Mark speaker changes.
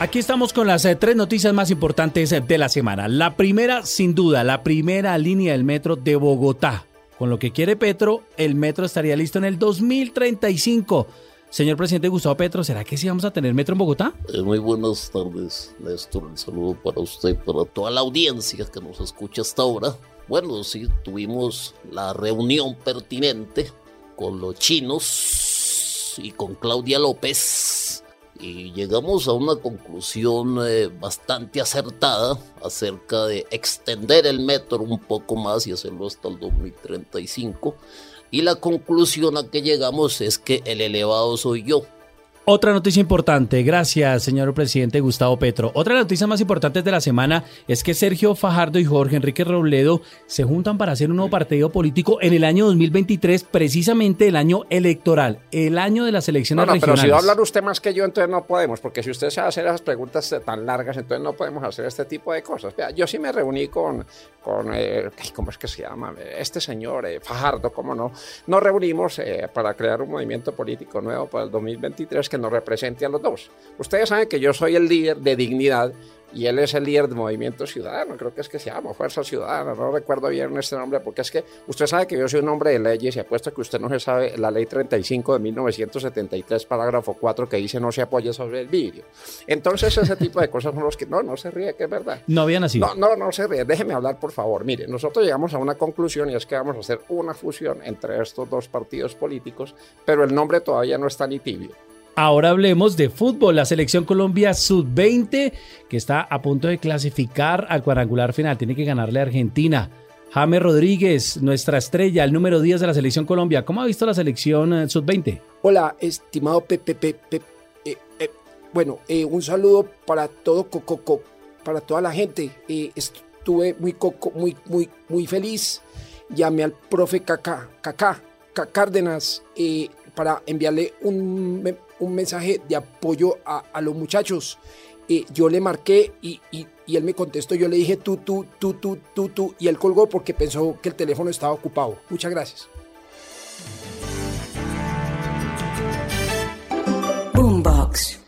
Speaker 1: Aquí estamos con las eh, tres noticias más importantes eh, de la semana. La primera, sin duda, la primera línea del metro de Bogotá. Con lo que quiere Petro, el metro estaría listo en el 2035. Señor presidente Gustavo Petro, ¿será que sí vamos a tener metro en Bogotá?
Speaker 2: Eh, muy buenas tardes, Néstor. Un saludo para usted para toda la audiencia que nos escucha hasta ahora. Bueno, sí, tuvimos la reunión pertinente con los chinos y con Claudia López y llegamos a una conclusión eh, bastante acertada acerca de extender el metro un poco más y hacerlo hasta el 2035. Y la conclusión a que llegamos es que el elevado soy yo.
Speaker 1: Otra noticia importante, gracias señor presidente Gustavo Petro. Otra noticia más importante de la semana es que Sergio Fajardo y Jorge Enrique Robledo se juntan para hacer un nuevo partido político en el año 2023, precisamente el año electoral, el año de las elecciones no, no, regionales.
Speaker 3: Pero si va a hablar usted más que yo, entonces no podemos, porque si usted se va a hacer esas preguntas tan largas, entonces no podemos hacer este tipo de cosas. yo sí me reuní con, con eh, ¿cómo es que se llama? Este señor, eh, Fajardo, ¿cómo no? Nos reunimos eh, para crear un movimiento político nuevo para el 2023 que nos represente a los dos. Ustedes saben que yo soy el líder de dignidad y él es el líder del Movimiento Ciudadano, creo que es que se llama Fuerza Ciudadana, no recuerdo bien este nombre, porque es que usted sabe que yo soy un hombre de leyes y apuesto que usted no se sabe la ley 35 de 1973, parágrafo 4, que dice no se apoya sobre el vidrio. Entonces ese tipo de cosas son los que, no, no se ríe, que es verdad.
Speaker 1: No habían así.
Speaker 3: No, no, no se ríe, déjeme hablar por favor. Mire, nosotros llegamos a una conclusión y es que vamos a hacer una fusión entre estos dos partidos políticos, pero el nombre todavía no está ni tibio.
Speaker 1: Ahora hablemos de fútbol. La selección Colombia sub-20 que está a punto de clasificar al cuadrangular final. Tiene que ganarle a Argentina. James Rodríguez, nuestra estrella, el número 10 de la selección Colombia. ¿Cómo ha visto la selección eh, sub-20?
Speaker 4: Hola, estimado Pepe. Pepe eh, eh, bueno, un saludo para todo Coco, para toda la gente. estuve muy coco, muy, muy, muy feliz. Llamé al profe Kaká, Kaká, Cárdenas, para enviarle un un mensaje de apoyo a, los muchachos. Eh, yo le marqué y, él me contestó, yo le dije tú, tú, tú, tú, tú, tú, y él colgó porque pensó que el teléfono estaba ocupado. Muchas gracias. Boombox.